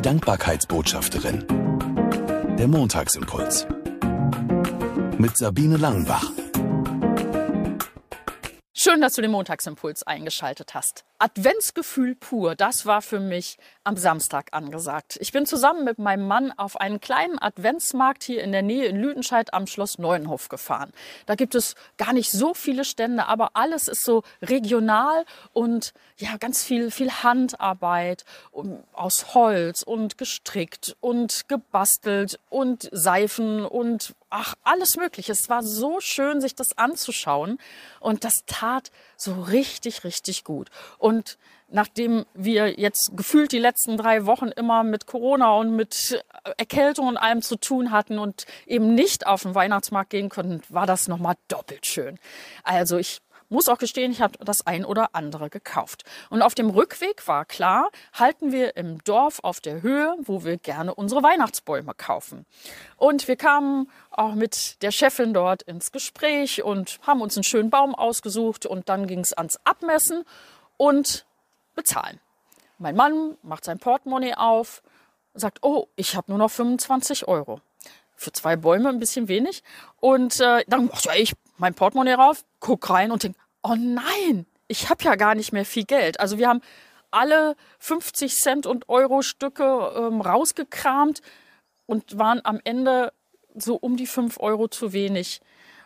Die Dankbarkeitsbotschafterin. Der Montagsimpuls. Mit Sabine Langenbach. Schön, dass du den Montagsimpuls eingeschaltet hast. Adventsgefühl pur, das war für mich am Samstag angesagt. Ich bin zusammen mit meinem Mann auf einen kleinen Adventsmarkt hier in der Nähe in Lüdenscheid am Schloss Neuenhof gefahren. Da gibt es gar nicht so viele Stände, aber alles ist so regional und ja, ganz viel, viel Handarbeit aus Holz und gestrickt und gebastelt und Seifen und ach, alles Mögliche. Es war so schön, sich das anzuschauen und das tat so richtig, richtig gut. Und nachdem wir jetzt gefühlt die letzten drei Wochen immer mit Corona und mit Erkältung und allem zu tun hatten und eben nicht auf den Weihnachtsmarkt gehen konnten, war das nochmal doppelt schön. Also ich muss auch gestehen, ich habe das ein oder andere gekauft. Und auf dem Rückweg war klar, halten wir im Dorf auf der Höhe, wo wir gerne unsere Weihnachtsbäume kaufen. Und wir kamen auch mit der Chefin dort ins Gespräch und haben uns einen schönen Baum ausgesucht und dann ging es ans Abmessen und bezahlen. Mein Mann macht sein Portemonnaie auf und sagt, oh, ich habe nur noch 25 Euro. Für zwei Bäume ein bisschen wenig. Und äh, dann mache ich mein Portemonnaie rauf, guck rein und denke, oh nein, ich habe ja gar nicht mehr viel Geld. Also wir haben alle 50 Cent und Euro Stücke ähm, rausgekramt und waren am Ende so um die 5 Euro zu wenig.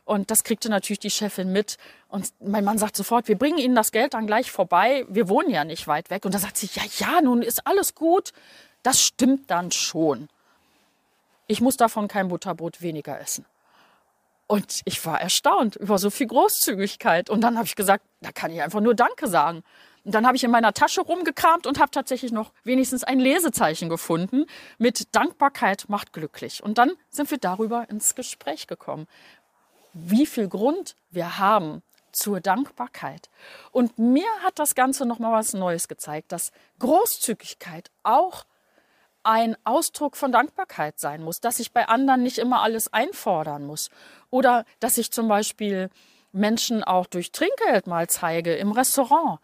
Und das kriegte natürlich die Chefin mit. Und mein Mann sagt sofort, wir bringen Ihnen das Geld dann gleich vorbei. Wir wohnen ja nicht weit weg. Und da sagt sie, ja, ja, nun ist alles gut. Das stimmt dann schon. Ich muss davon kein Butterbrot weniger essen. Und ich war erstaunt über so viel Großzügigkeit. Und dann habe ich gesagt, da kann ich einfach nur Danke sagen. Und dann habe ich in meiner Tasche rumgekramt und habe tatsächlich noch wenigstens ein Lesezeichen gefunden mit Dankbarkeit macht glücklich. Und dann sind wir darüber ins Gespräch gekommen wie viel Grund wir haben zur Dankbarkeit. Und mir hat das Ganze noch mal was Neues gezeigt, dass Großzügigkeit auch ein Ausdruck von Dankbarkeit sein muss, dass ich bei anderen nicht immer alles einfordern muss oder dass ich zum Beispiel Menschen auch durch Trinkgeld mal zeige im Restaurant,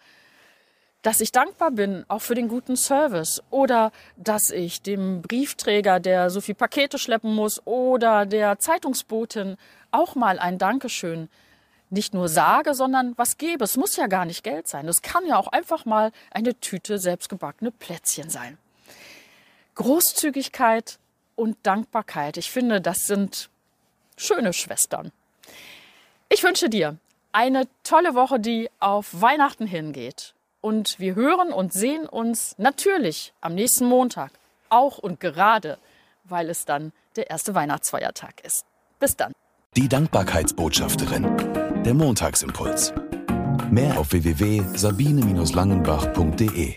dass ich dankbar bin, auch für den guten Service oder dass ich dem Briefträger, der so viel Pakete schleppen muss oder der Zeitungsbotin auch mal ein Dankeschön nicht nur sage, sondern was gebe. Es muss ja gar nicht Geld sein. Es kann ja auch einfach mal eine Tüte selbstgebackene Plätzchen sein. Großzügigkeit und Dankbarkeit. Ich finde, das sind schöne Schwestern. Ich wünsche dir eine tolle Woche, die auf Weihnachten hingeht. Und wir hören und sehen uns natürlich am nächsten Montag. Auch und gerade, weil es dann der erste Weihnachtsfeiertag ist. Bis dann. Die Dankbarkeitsbotschafterin. Der Montagsimpuls. Mehr auf www.sabine-langenbach.de